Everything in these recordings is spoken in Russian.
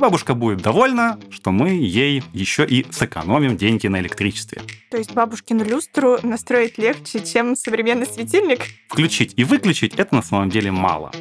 Бабушка будет довольна, что мы ей еще и сэкономим деньги на электричестве. То есть бабушкину люстру настроить легче, чем современный светильник? Включить и выключить это на самом деле мало.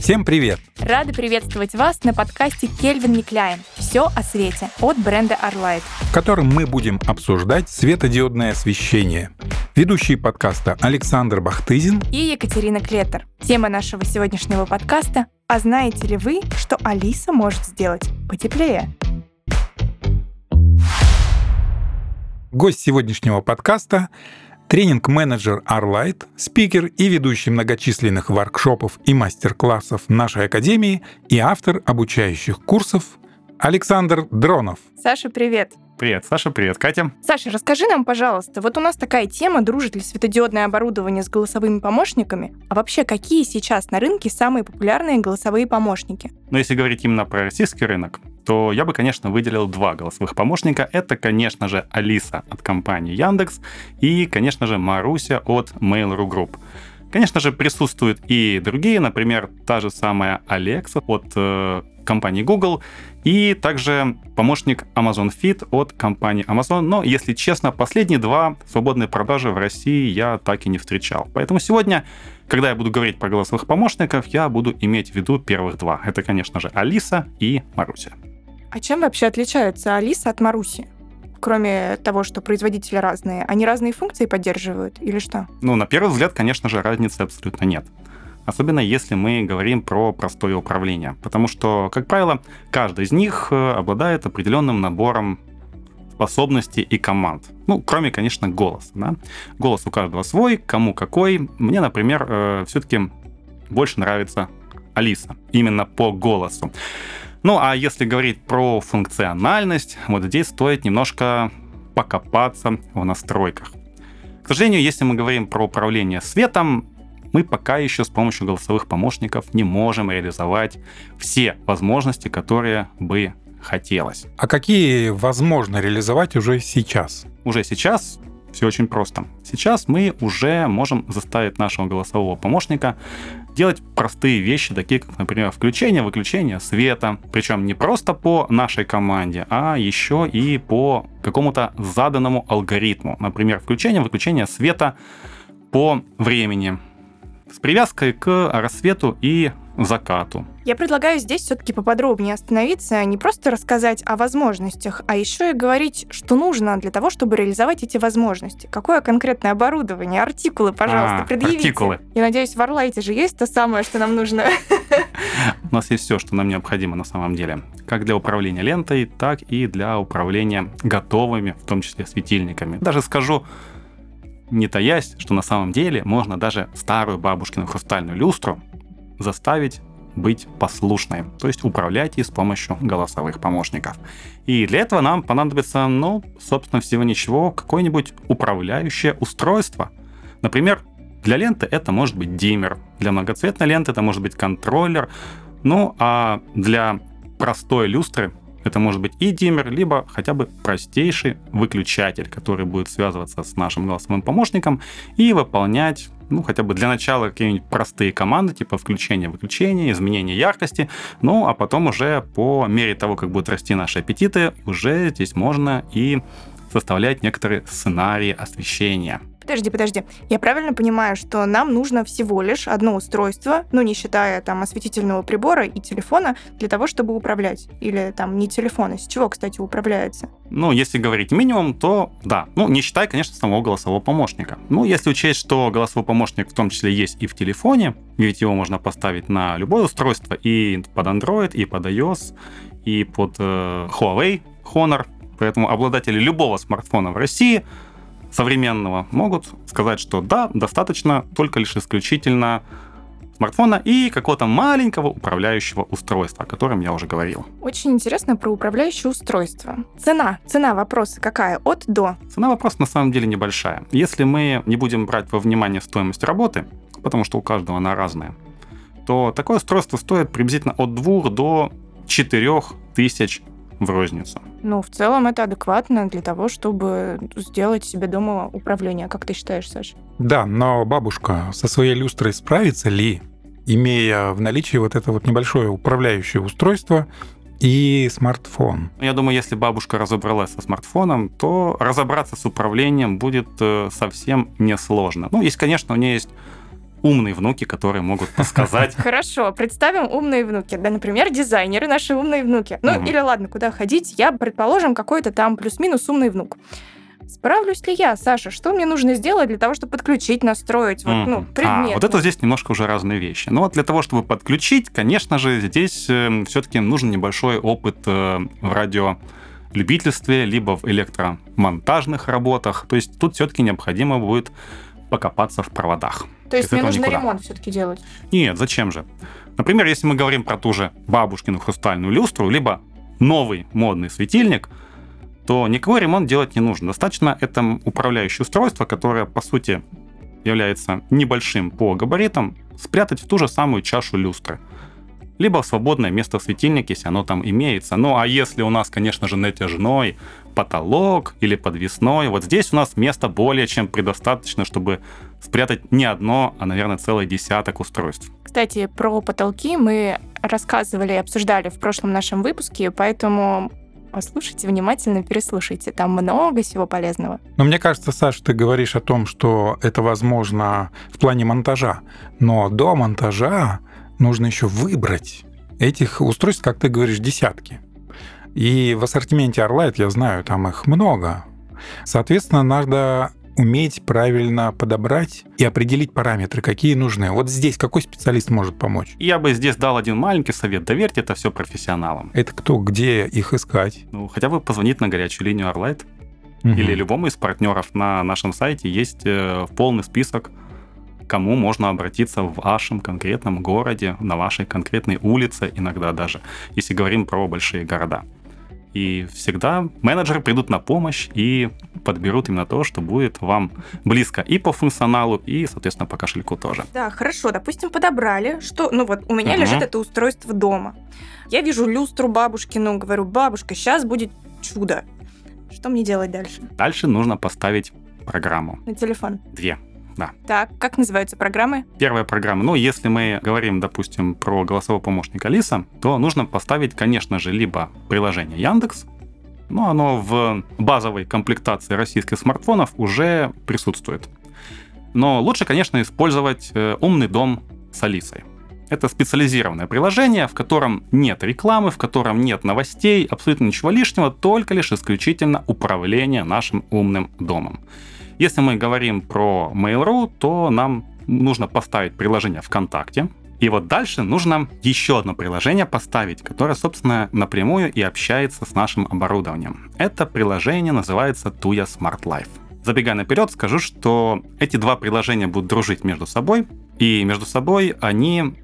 Всем привет! Рады приветствовать вас на подкасте Кельвин Никляйн «Все о свете» от бренда Arlight, в котором мы будем обсуждать светодиодное освещение. Ведущие подкаста Александр Бахтызин и Екатерина Клетер. Тема нашего сегодняшнего подкаста «А знаете ли вы, что Алиса может сделать потеплее?» Гость сегодняшнего подкаста тренинг-менеджер Arlight, спикер и ведущий многочисленных воркшопов и мастер-классов нашей академии и автор обучающих курсов Александр Дронов. Саша, привет! Привет, Саша, привет, Катя. Саша, расскажи нам, пожалуйста, вот у нас такая тема, дружит ли светодиодное оборудование с голосовыми помощниками, а вообще какие сейчас на рынке самые популярные голосовые помощники? Ну, если говорить именно про российский рынок, то я бы, конечно, выделил два голосовых помощника. Это, конечно же, Алиса от компании Яндекс и, конечно же, Маруся от Mail.ru Group. Конечно же, присутствуют и другие, например, та же самая Alexa от э, компании Google и также помощник Amazon Fit от компании Amazon. Но, если честно, последние два свободные продажи в России я так и не встречал. Поэтому сегодня, когда я буду говорить про голосовых помощников, я буду иметь в виду первых два. Это, конечно же, Алиса и Маруся. А чем вообще отличается Алиса от Маруси? Кроме того, что производители разные, они разные функции поддерживают или что? Ну, на первый взгляд, конечно же, разницы абсолютно нет. Особенно если мы говорим про простое управление. Потому что, как правило, каждый из них э, обладает определенным набором способностей и команд. Ну, кроме, конечно, голоса. Да? Голос у каждого свой, кому какой. Мне, например, э, все-таки больше нравится Алиса. Именно по голосу. Ну, а если говорить про функциональность, вот здесь стоит немножко покопаться в настройках. К сожалению, если мы говорим про управление светом, мы пока еще с помощью голосовых помощников не можем реализовать все возможности, которые бы хотелось. А какие возможно реализовать уже сейчас? Уже сейчас все очень просто. Сейчас мы уже можем заставить нашего голосового помощника делать простые вещи, такие как, например, включение, выключение света. Причем не просто по нашей команде, а еще и по какому-то заданному алгоритму. Например, включение, выключение света по времени с привязкой к рассвету и закату. Я предлагаю здесь все-таки поподробнее остановиться, не просто рассказать о возможностях, а еще и говорить, что нужно для того, чтобы реализовать эти возможности. Какое конкретное оборудование, артикулы, пожалуйста, а, предъявите. Артикулы. Я надеюсь, в Орлайте же есть то самое, что нам нужно. У нас есть все, что нам необходимо на самом деле. Как для управления лентой, так и для управления готовыми, в том числе светильниками. Даже скажу, не таясь, что на самом деле можно даже старую бабушкину хрустальную люстру заставить быть послушной, то есть управлять ей с помощью голосовых помощников. И для этого нам понадобится, ну, собственно, всего ничего, какое-нибудь управляющее устройство. Например, для ленты это может быть диммер, для многоцветной ленты это может быть контроллер, ну а для простой люстры это может быть и диммер, либо хотя бы простейший выключатель, который будет связываться с нашим голосовым помощником и выполнять ну, хотя бы для начала какие-нибудь простые команды, типа включение, выключение, изменение яркости, ну, а потом уже по мере того, как будут расти наши аппетиты, уже здесь можно и составлять некоторые сценарии освещения. Подожди, подожди. Я правильно понимаю, что нам нужно всего лишь одно устройство, ну, не считая там осветительного прибора и телефона, для того, чтобы управлять? Или там не телефон, а с чего, кстати, управляется? Ну, если говорить минимум, то да. Ну, не считая, конечно, самого голосового помощника. Ну, если учесть, что голосовой помощник в том числе есть и в телефоне, ведь его можно поставить на любое устройство, и под Android, и под iOS, и под э, Huawei Honor, поэтому обладатели любого смартфона в России – современного могут сказать, что да, достаточно только лишь исключительно смартфона и какого-то маленького управляющего устройства, о котором я уже говорил. Очень интересно про управляющее устройство. Цена. Цена вопроса какая? От до? Цена вопроса на самом деле небольшая. Если мы не будем брать во внимание стоимость работы, потому что у каждого она разная, то такое устройство стоит приблизительно от 2 до 4 тысяч в розницу. Ну, в целом это адекватно для того, чтобы сделать себе дома управление. Как ты считаешь, Саша? Да, но бабушка со своей люстрой справится ли? имея в наличии вот это вот небольшое управляющее устройство и смартфон. Я думаю, если бабушка разобралась со смартфоном, то разобраться с управлением будет э, совсем несложно. Ну, есть, конечно, у нее есть умные внуки, которые могут подсказать. Хорошо, представим умные внуки. Да, например, дизайнеры наши умные внуки. Ну, Мгм. или ладно, куда ходить? Я, предположим, какой-то там плюс-минус умный внук. Справлюсь ли я, Саша? Что мне нужно сделать для того, чтобы подключить, настроить вот, ну, Мгм. предмет? А, вот это здесь немножко уже разные вещи. Но вот для того, чтобы подключить, конечно же, здесь все-таки нужен небольшой опыт э, в радиолюбительстве, либо в электромонтажных работах. То есть тут все-таки необходимо будет покопаться в проводах. То есть мне нужно никуда. ремонт все-таки делать. Нет, зачем же? Например, если мы говорим про ту же бабушкину хрустальную люстру, либо новый модный светильник, то никакой ремонт делать не нужно. Достаточно это управляющее устройство, которое, по сути, является небольшим по габаритам, спрятать в ту же самую чашу люстры. Либо в свободное место в светильнике, если оно там имеется. Ну, а если у нас, конечно же, натяжной потолок или подвесной, вот здесь у нас места более чем предостаточно, чтобы спрятать не одно, а, наверное, целый десяток устройств. Кстати, про потолки мы рассказывали и обсуждали в прошлом нашем выпуске, поэтому послушайте внимательно, переслушайте. Там много всего полезного. Но мне кажется, Саш, ты говоришь о том, что это возможно в плане монтажа. Но до монтажа нужно еще выбрать этих устройств, как ты говоришь, десятки. И в ассортименте Arlight, я знаю, там их много. Соответственно, надо уметь правильно подобрать и определить параметры, какие нужны. Вот здесь какой специалист может помочь? Я бы здесь дал один маленький совет. Доверьте это все профессионалам. Это кто, где их искать? Ну, хотя бы позвонить на горячую линию Arlight Мгм. или любому из партнеров на нашем сайте есть э, полный список, кому можно обратиться в вашем конкретном городе, на вашей конкретной улице, иногда даже, если говорим про большие города. И всегда менеджеры придут на помощь и подберут именно то, что будет вам близко и по функционалу, и, соответственно, по кошельку тоже. Да, хорошо, допустим, подобрали, что, ну вот у меня Мгм. лежит это устройство дома. Я вижу люстру бабушкину, говорю, бабушка, сейчас будет чудо. Что мне делать дальше? Дальше нужно поставить программу. На телефон. Две. Так, как называются программы? Первая программа. Ну, если мы говорим, допустим, про голосового помощника Алиса, то нужно поставить, конечно же, либо приложение Яндекс, но оно в базовой комплектации российских смартфонов уже присутствует. Но лучше, конечно, использовать э, умный дом с Алисой. Это специализированное приложение, в котором нет рекламы, в котором нет новостей, абсолютно ничего лишнего, только лишь исключительно управление нашим умным домом. Если мы говорим про Mail.ru, то нам нужно поставить приложение ВКонтакте. И вот дальше нужно еще одно приложение поставить, которое, собственно, напрямую и общается с нашим оборудованием. Это приложение называется Tuya Smart Life. Забегая наперед, скажу, что эти два приложения будут дружить между собой, и между собой они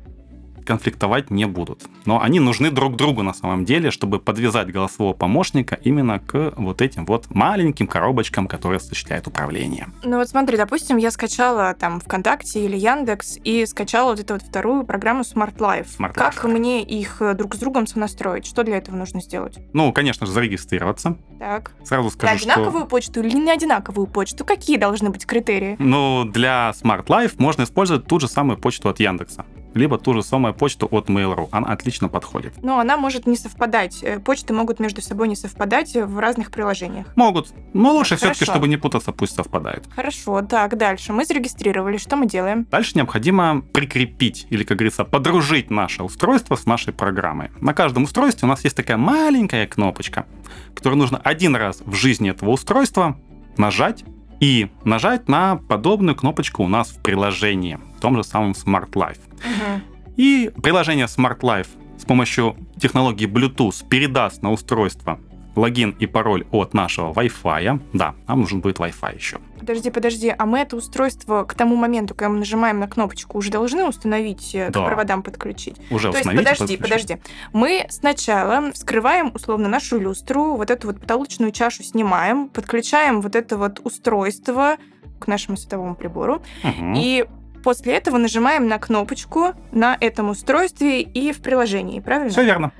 конфликтовать не будут. Но они нужны друг другу на самом деле, чтобы подвязать голосового помощника именно к вот этим вот маленьким коробочкам, которые осуществляют управление. Ну вот смотри, допустим, я скачала там ВКонтакте или Яндекс и скачала вот эту вот вторую программу Smart Life. Smart как Life. мне их э, друг с другом сонастроить? Что для этого нужно сделать? Ну, конечно же, зарегистрироваться. Так. Сразу На скажу, одинаковую что... почту или не одинаковую почту? Какие должны быть критерии? Ну, для Smart Life можно использовать ту же самую почту от Яндекса, либо ту же самую почту от Mail.ru. Она отлично подходит. Но она может не совпадать. Э, Почты могут между собой не совпадать в разных приложениях. Могут. Но лучше Так, все-таки, хорошо. чтобы не путаться, пусть совпадают. Хорошо, так, дальше. Мы зарегистрировали. Что мы делаем? Дальше необходимо прикрепить или, как говорится, подружить наше устройство с нашей программой. На каждом устройстве у нас есть такая маленькая кнопочка, которую нужно один раз в жизни этого устройства нажать и нажать на подобную кнопочку у нас в приложении, в том же самом Smart Life. Мгм. И приложение Smart Life с помощью технологии Bluetooth передаст на устройство логин и пароль от нашего Wi-Fi. Да, нам нужен будет Wi-Fi еще. Подожди, подожди, а мы это устройство к тому моменту, когда мы нажимаем на кнопочку, уже должны установить, э, Да. к проводам подключить? Уже То есть, подожди, подожди. Мы сначала вскрываем, условно, нашу люстру, вот эту вот потолочную чашу снимаем, подключаем вот это вот устройство к нашему световому прибору, Мгм. и после этого нажимаем на кнопочку на этом устройстве и в приложении, правильно? Все верно.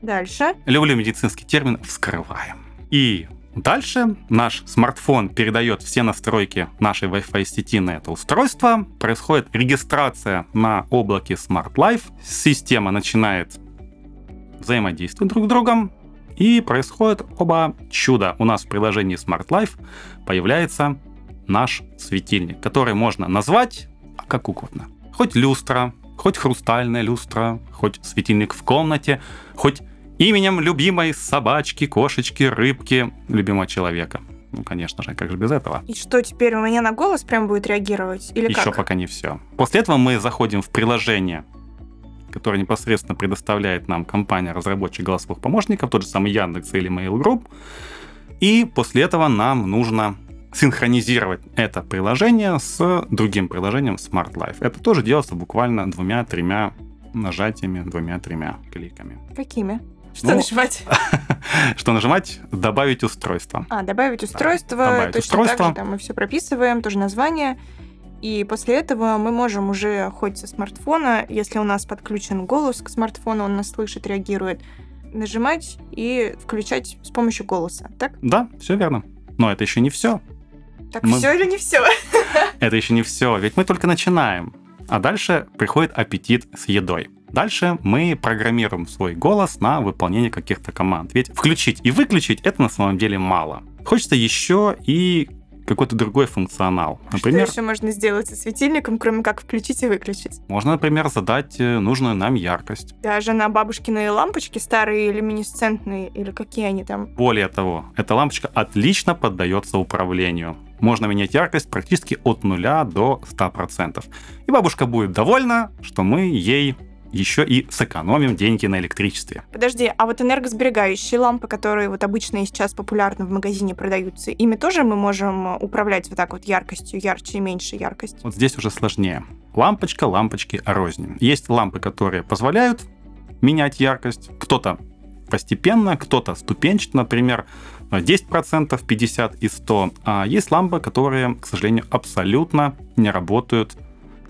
Дальше. Люблю медицинский термин «вскрываем». И Дальше наш смартфон передает все настройки нашей Wi-Fi сети на это устройство, происходит регистрация на облаке Smart Life, система начинает взаимодействовать друг с другом, и происходит оба чуда. У нас в приложении Smart Life появляется наш светильник, который можно назвать как угодно. Хоть люстра, хоть хрустальная люстра, хоть светильник в комнате, хоть именем любимой собачки, кошечки, рыбки, любимого человека. Ну, конечно же, как же без этого? И что, теперь у меня на голос прям будет реагировать? Или Еще как? пока не все. После этого мы заходим в приложение, которое непосредственно предоставляет нам компания-разработчик голосовых помощников, тот же самый Яндекс или Mail.ru. И после этого нам нужно синхронизировать это приложение с другим приложением Smart Life. Это тоже делается буквально двумя-тремя нажатиями, двумя-тремя кликами. Какими? Что Ну, нажимать? Что нажимать? Добавить устройство. А, добавить устройство. добавить Точно устройство. так же там мы все прописываем, тоже название. И после этого мы можем уже хоть со смартфона, если у нас подключен голос к смартфону, он нас слышит, реагирует, нажимать и включать с помощью голоса. Так? Да, все верно. Но это еще не все. Так Мы- все или не все? Это еще не все, ведь мы только начинаем. А дальше приходит аппетит с едой. Дальше мы программируем свой голос на выполнение каких-то команд. Ведь включить и выключить это на самом деле мало. Хочется еще и какой-то другой функционал. Например, Что еще можно сделать со светильником, кроме как включить и выключить? можно, например, задать э, нужную нам яркость. Даже на бабушкины лампочки старые, люминесцентные, или какие они там. Более того, эта лампочка отлично поддается управлению. Можно менять яркость практически от нуля до 100%. И бабушка будет довольна, что мы ей еще и сэкономим деньги на электричестве. Подожди, а вот энергосберегающие лампы, которые вот обычно и сейчас популярны в магазине продаются, ими тоже мы можем управлять вот так вот яркостью, ярче и меньше яркость? Вот здесь уже сложнее. Лампочка, лампочки рознь. Есть лампы, которые позволяют менять яркость. Кто-то постепенно, кто-то ступенчато, например, 10%, 50% и 100%. А есть лампы, которые, к сожалению, абсолютно не работают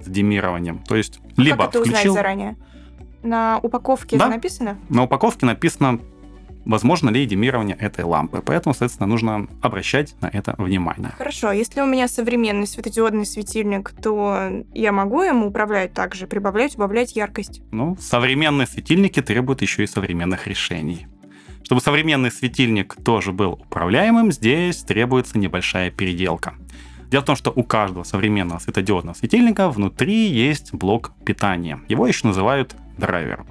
с демированием. То есть либо как это узнать включил... заранее? На упаковке Да. же написано? На упаковке написано, возможно ли демирование этой лампы. Поэтому, соответственно, нужно обращать на это внимание. Хорошо, а если у меня современный светодиодный светильник, то я могу ему управлять также, прибавлять, убавлять яркость? Ну, современные светильники требуют еще и современных решений. Чтобы современный светильник тоже был управляемым, здесь требуется небольшая переделка. Дело в том, что у каждого современного светодиодного светильника внутри есть блок питания. Его еще называют драйвер.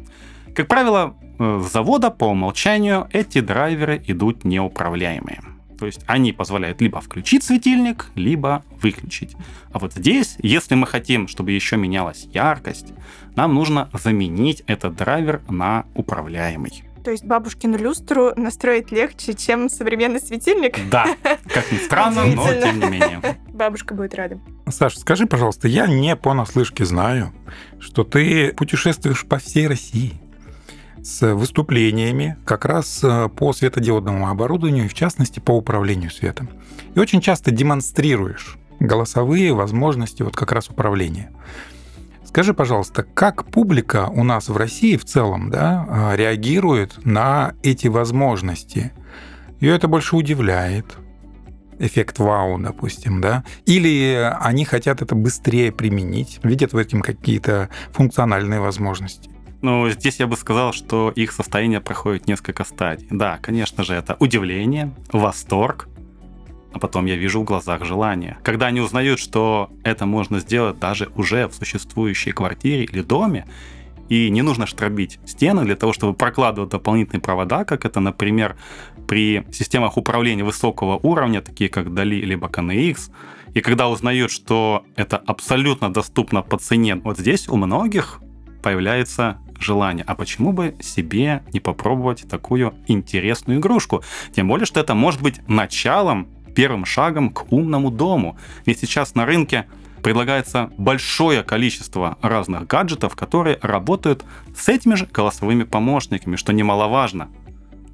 Как правило, э, с завода по умолчанию эти драйверы идут неуправляемые. То есть они позволяют либо включить светильник, либо выключить. А вот здесь, если мы хотим, чтобы еще менялась яркость, нам нужно заменить этот драйвер на управляемый. То есть бабушкину люстру настроить легче, чем современный светильник? Да, как ни странно, но тем не менее. Бабушка будет рада. Саша, скажи, пожалуйста, я не понаслышке знаю, что ты путешествуешь по всей России с выступлениями как раз э, по светодиодному оборудованию и, в частности, по управлению светом. И очень часто демонстрируешь голосовые возможности вот как раз управления. Скажи, пожалуйста, как публика у нас в России в целом да, а, реагирует на эти возможности? Ее это больше удивляет, эффект вау, допустим, да? Или они хотят это быстрее применить, видят в этом какие-то функциональные возможности? Ну, здесь я бы сказал, что их состояние проходит несколько стадий. Да, конечно же, это удивление, восторг, а потом я вижу в глазах желание. Когда они узнают, что это можно сделать даже уже в существующей квартире или доме, и не нужно штробить стены для того, чтобы прокладывать дополнительные провода, как это, например, при системах управления высокого уровня, такие как DALI либо KNX, и когда узнают, что это абсолютно доступно по цене, вот здесь у многих появляется желание. А почему бы себе не попробовать такую интересную игрушку? Тем более, что это может быть началом, первым шагом к умному дому. Ведь сейчас на рынке предлагается большое количество разных гаджетов, которые работают с этими же голосовыми помощниками, что немаловажно.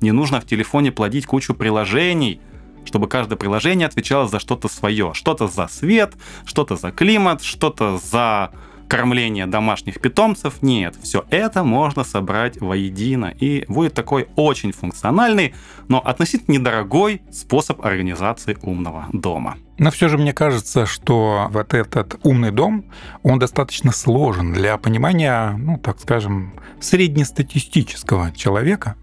Не нужно в телефоне плодить кучу приложений, чтобы каждое приложение отвечало за что-то свое. Что-то за свет, что-то за климат, что-то за кормление домашних питомцев. Нет, все это можно собрать воедино. И будет такой очень функциональный, но относительно недорогой способ организации умного дома. Но все же мне кажется, что вот этот умный дом, он достаточно сложен для понимания, ну, так скажем, среднестатистического человека.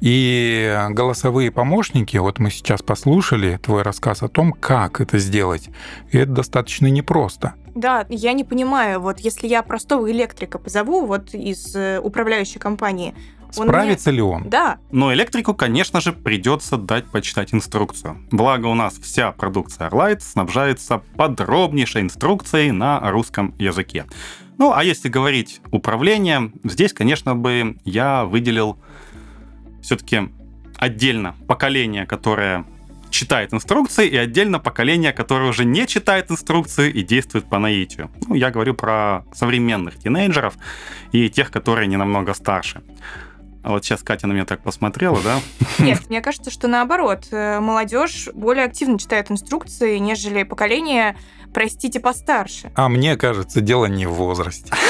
И голосовые помощники, вот мы сейчас послушали твой рассказ о том, как это сделать, и это достаточно непросто. Да, я не понимаю, вот если я простого электрика позову вот из э, управляющей компании, он Справится мне- ли он? Да, Но электрику, конечно же, придется дать почитать инструкцию. Благо у нас вся продукция Arlight снабжается подробнейшей инструкцией на русском языке. Ну, а если говорить управление, здесь, конечно бы, я выделил все-таки отдельно поколение, которое читает инструкции, и отдельно поколение, которое уже не читает инструкции и действует по наитию. Ну, я говорю про современных тинейджеров и тех, которые не намного старше. А вот сейчас Катя на меня так посмотрела, да? Нет, мне кажется, что наоборот, э, молодежь более активно читает инструкции, нежели поколение, простите, постарше. А мне кажется, дело не в возрасте.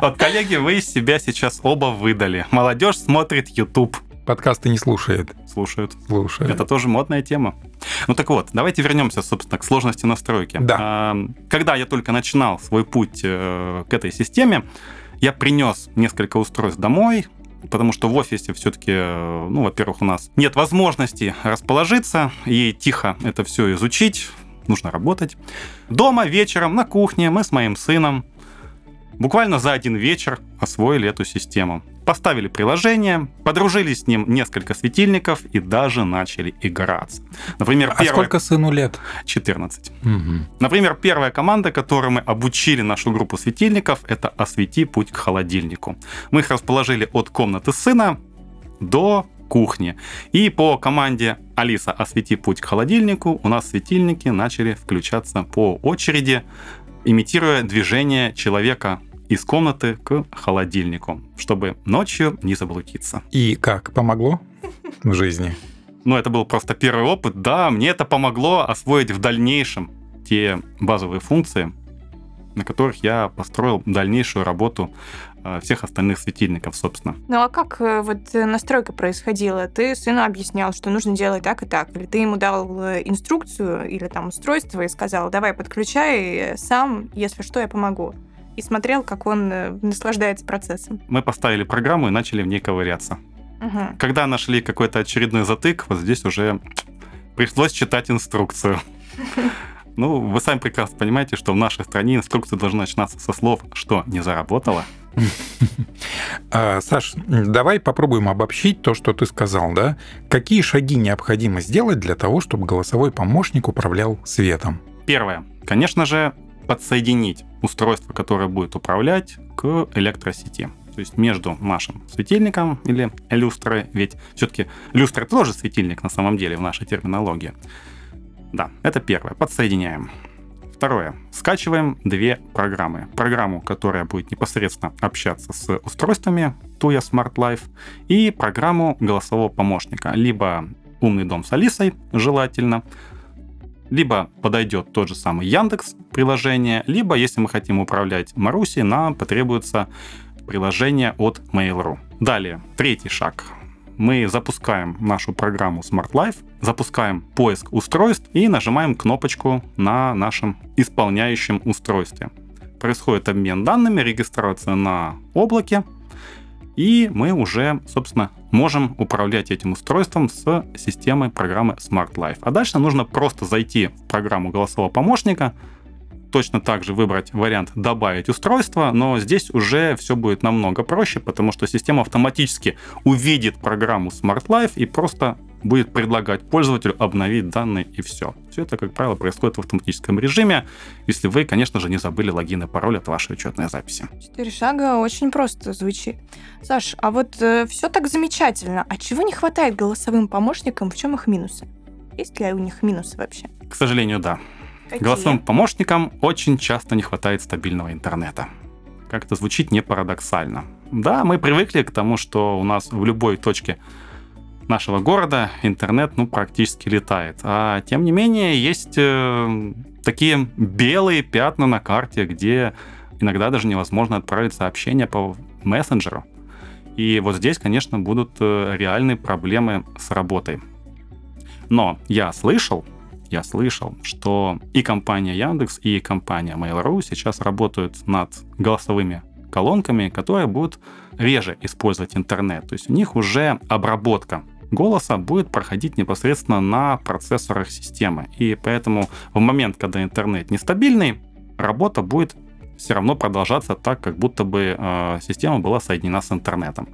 Вот, коллеги, вы из себя сейчас оба выдали. Молодежь смотрит YouTube, Подкасты не слушает, слушают. слушает. Это тоже модная тема. Ну так вот, давайте вернемся, собственно, к сложности настройки. Да. А, Когда я только начинал свой путь э, к этой системе, я принес несколько устройств домой, потому что в офисе все-таки, ну, во-первых, у нас нет возможности расположиться и тихо это все изучить, нужно работать. Дома вечером на кухне мы с моим сыном буквально за один вечер освоили эту систему. Поставили приложение, подружились с ним несколько светильников и даже начали играться. Например, А первое... сколько сыну лет? 14. Мгм. Например, первая команда, которой мы обучили нашу группу светильников, это «Освети путь к холодильнику». Мы их расположили от комнаты сына до кухни. И по команде «Алиса, освети путь к холодильнику» у нас светильники начали включаться по очереди, имитируя движение человека из комнаты к холодильнику, чтобы ночью не заблудиться. И как, помогло в жизни? Ну, это был просто первый опыт. Да, мне это помогло освоить в дальнейшем те базовые функции, на которых я построил дальнейшую работу всех остальных светильников, собственно. Ну а как э, вот э, настройка происходила? Ты сыну объяснял, что нужно делать так и так? Или ты ему дал э, инструкцию или там устройство и сказал, давай подключай э, сам, если что, я помогу? И смотрел, как он э, наслаждается процессом. Мы поставили программу и начали в ней ковыряться. Мгм. Когда нашли какой-то очередной затык, вот здесь уже пришлось читать инструкцию. Ну, вы сами прекрасно понимаете, что в нашей стране инструкция должна начинаться со слов «что не заработало». А, Саш, давай попробуем обобщить то, что ты сказал, да? Какие шаги необходимо сделать для того, чтобы голосовой помощник управлял светом? Первое. Конечно же, подсоединить устройство, которое будет управлять к электросети. То есть между нашим светильником или люстрой, ведь все-таки люстра тоже светильник на самом деле в нашей терминологии. Да, это первое. Подсоединяем. Второе. Скачиваем две программы. Программу, которая будет непосредственно общаться с устройствами Tuya Smart Life и программу голосового помощника. Либо умный дом с Алисой, желательно, либо подойдет тот же самый Яндекс приложение, либо, если мы хотим управлять Марусей, нам потребуется приложение от Mail.ru. Далее, третий шаг. Мы запускаем нашу программу Smart Life, запускаем поиск устройств и нажимаем кнопочку на нашем исполняющем устройстве. Происходит обмен данными, регистрация на облаке, и мы уже, собственно, можем управлять этим устройством с системой программы Smart Life. А дальше нужно просто зайти в программу голосового помощника, точно так же выбрать вариант «Добавить устройство», но здесь уже все будет намного проще, потому что система автоматически увидит программу Smart Life и просто будет предлагать пользователю обновить данные и все. Все это, как правило, происходит в автоматическом режиме, если вы, конечно же, не забыли логин и пароль от вашей учетной записи. Четыре шага очень просто звучит. Саш, а вот все так замечательно. А чего не хватает голосовым помощникам? В чем их минусы? Есть ли у них минусы вообще? К сожалению, да. Какие? Голосовым помощникам очень часто не хватает стабильного интернета. Как это звучит не парадоксально. Да, мы привыкли к тому, что у нас в любой точке нашего города интернет ну, практически летает. А тем не менее, есть э, такие белые пятна на карте, где иногда даже невозможно отправить сообщение по мессенджеру. И вот здесь, конечно, будут э, реальные проблемы с работой. Но я слышал, я слышал, что и компания Яндекс, и компания Mail.ru сейчас работают над голосовыми колонками, которые будут реже использовать интернет. То есть у них уже обработка голоса будет проходить непосредственно на процессорах системы. И поэтому в момент, когда интернет нестабильный, работа будет все равно продолжаться так, как будто бы э, система была соединена с интернетом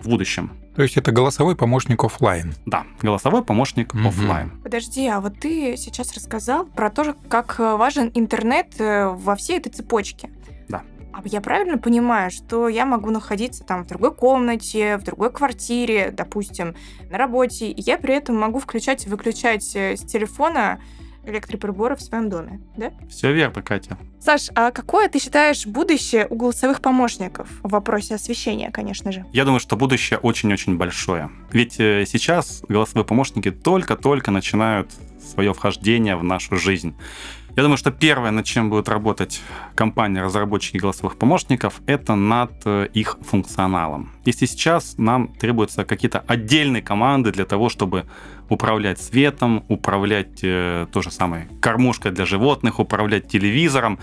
в будущем. То есть это голосовой помощник офлайн. Да, голосовой помощник угу. офлайн. Подожди, а вот ты сейчас рассказал про то, как важен интернет э, во всей этой цепочке. Да. А я правильно понимаю, что я могу находиться там в другой комнате, в другой квартире, допустим, на работе, и я при этом могу включать и выключать э, с телефона электроприборы в своем доме, да? Все верно, Катя. Саш, а какое ты считаешь будущее у голосовых помощников в вопросе освещения, конечно же? Я думаю, что будущее очень-очень большое. Ведь э, сейчас голосовые помощники только-только начинают свое вхождение в нашу жизнь. Я думаю, что первое, над чем будет работать компания разработчики голосовых помощников, это над э, их функционалом. Если сейчас нам требуются какие-то отдельные команды для того, чтобы управлять светом, управлять э, то же самое кормушкой для животных, управлять телевизором,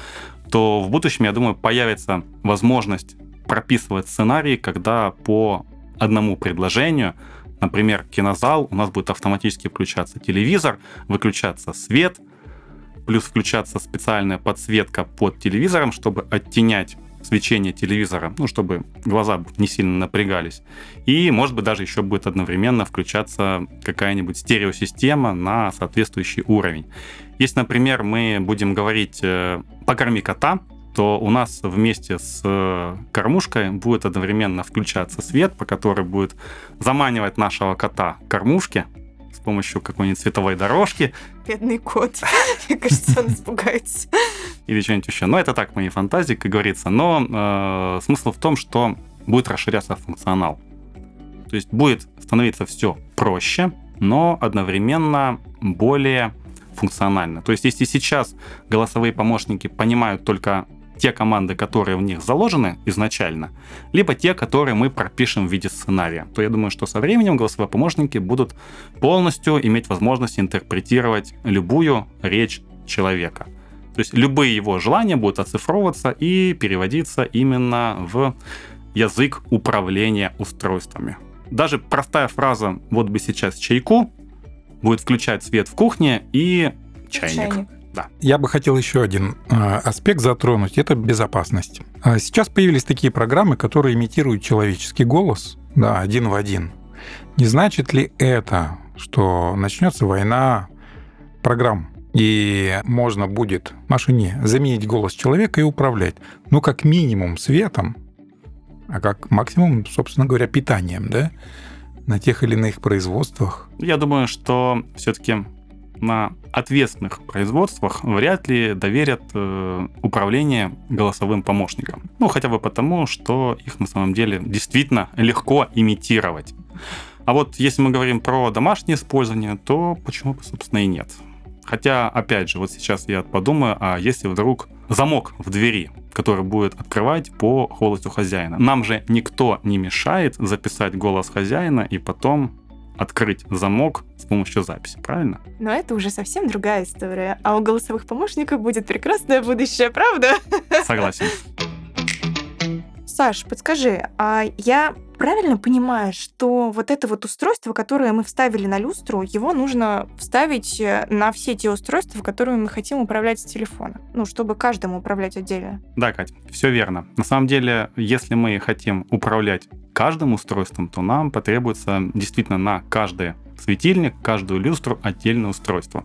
то в будущем, я думаю, появится возможность прописывать сценарии, когда по одному предложению Например, кинозал, у нас будет автоматически включаться телевизор, выключаться свет – плюс включаться специальная подсветка под телевизором, чтобы оттенять свечение телевизора, ну, чтобы глаза не сильно напрягались. И, может быть, даже еще будет одновременно включаться какая-нибудь стереосистема на соответствующий уровень. Если, например, мы будем говорить э, «покорми кота», то у нас вместе с э, кормушкой будет одновременно включаться свет, по который будет заманивать нашего кота к кормушке, помощью какой-нибудь цветовой дорожки. Бедный кот. Мне кажется, он испугается. Или что-нибудь еще. Но это так, мои фантазии, как говорится. Но э, смысл в том, что будет расширяться функционал. То есть будет становиться все проще, но одновременно более функционально. То есть если сейчас голосовые помощники понимают только те команды, которые в них заложены изначально, либо те, которые мы пропишем в виде сценария, то я думаю, что со временем голосовые помощники будут полностью иметь возможность интерпретировать любую речь человека. То есть любые его желания будут оцифровываться и переводиться именно в язык управления устройствами. Даже простая фраза «вот бы сейчас чайку» будет включать свет в кухне и чайник. чайник. Да. Я бы хотел еще один э, аспект затронуть, это безопасность. А сейчас появились такие программы, которые имитируют человеческий голос, да, один в один. Не значит ли это, что начнется война программ, и можно будет машине заменить голос человека и управлять, ну, как минимум светом, а как максимум, собственно говоря, питанием, да, на тех или иных производствах? Я думаю, что все-таки на ответственных производствах вряд ли доверят э, управление голосовым помощникам. Ну, хотя бы потому, что их на самом деле действительно легко имитировать. А вот если мы говорим про домашнее использование, то почему бы, собственно, и нет. Хотя, опять же, вот сейчас я подумаю, а если вдруг замок в двери, который будет открывать по голосу хозяина. Нам же никто не мешает записать голос хозяина и потом открыть замок с помощью записи, правильно? Но это уже совсем другая история. А у голосовых помощников будет прекрасное будущее, правда? Согласен. Саш, подскажи, а я правильно понимаю, что вот это вот устройство, которое мы вставили на люстру, его нужно вставить э, на все те устройства, которые мы хотим управлять с телефона? Ну, чтобы каждому управлять отдельно. Да, Кать, все верно. На самом деле, если мы хотим управлять каждым устройством, то нам потребуется действительно на каждый светильник, каждую люстру отдельное устройство.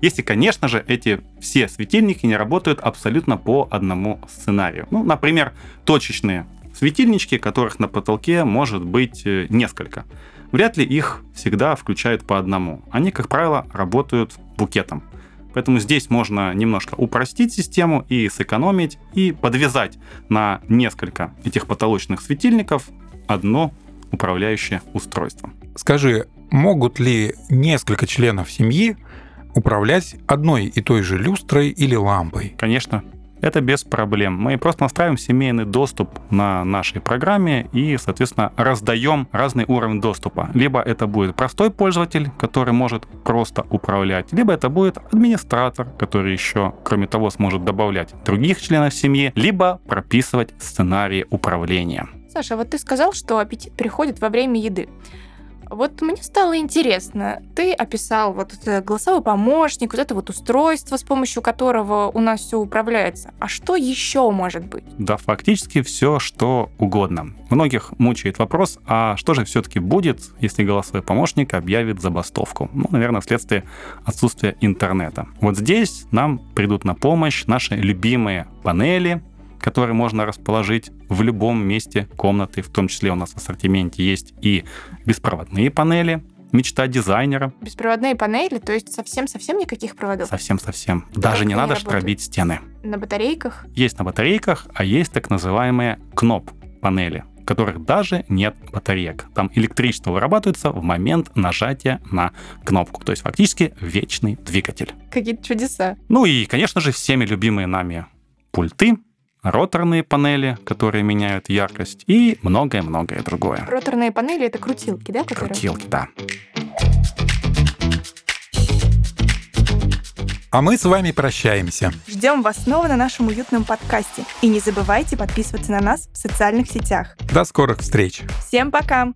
Если, конечно же, эти все светильники не работают абсолютно по одному сценарию. Ну, например, точечные светильнички, которых на потолке может быть э, несколько. Вряд ли их всегда включают по одному. Они, как правило, работают букетом. Поэтому здесь можно немножко упростить систему и сэкономить, и подвязать на несколько этих потолочных светильников одно управляющее устройство. Скажи, могут ли несколько членов семьи управлять одной и той же люстрой или лампой? Конечно, это без проблем. Мы просто настраиваем семейный доступ на нашей программе и, соответственно, раздаем разный уровень доступа. Либо это будет простой пользователь, который может просто управлять, либо это будет администратор, который еще, кроме того, сможет добавлять других членов семьи, либо прописывать сценарии управления. Саша, вот ты сказал, что аппетит приходит во время еды. Вот мне стало интересно, ты описал вот голосовой помощник, вот это вот устройство, с помощью которого у нас все управляется. А что еще может быть? Да, фактически все, что угодно. Многих мучает вопрос, а что же все-таки будет, если голосовой помощник объявит забастовку? Ну, наверное, вследствие отсутствия интернета. Вот здесь нам придут на помощь наши любимые панели, которые можно расположить в любом месте комнаты, в том числе у нас в ассортименте есть и беспроводные панели, мечта дизайнера. Беспроводные панели, то есть совсем-совсем никаких проводов? Совсем-совсем. Даже не надо штробить стены. На батарейках? Есть на батарейках, а есть так называемые кноп панели в которых даже нет батареек. Там электричество вырабатывается в момент нажатия на кнопку. То есть фактически вечный двигатель. Какие-то чудеса. Ну и, конечно же, всеми любимые нами пульты, роторные панели, которые меняют яркость и многое-многое другое. Роторные панели — это крутилки, да? Которые... Крутилки, да. А мы с вами прощаемся. Ждем вас снова на нашем уютном подкасте. И не забывайте подписываться на нас в социальных сетях. До скорых встреч. Всем пока!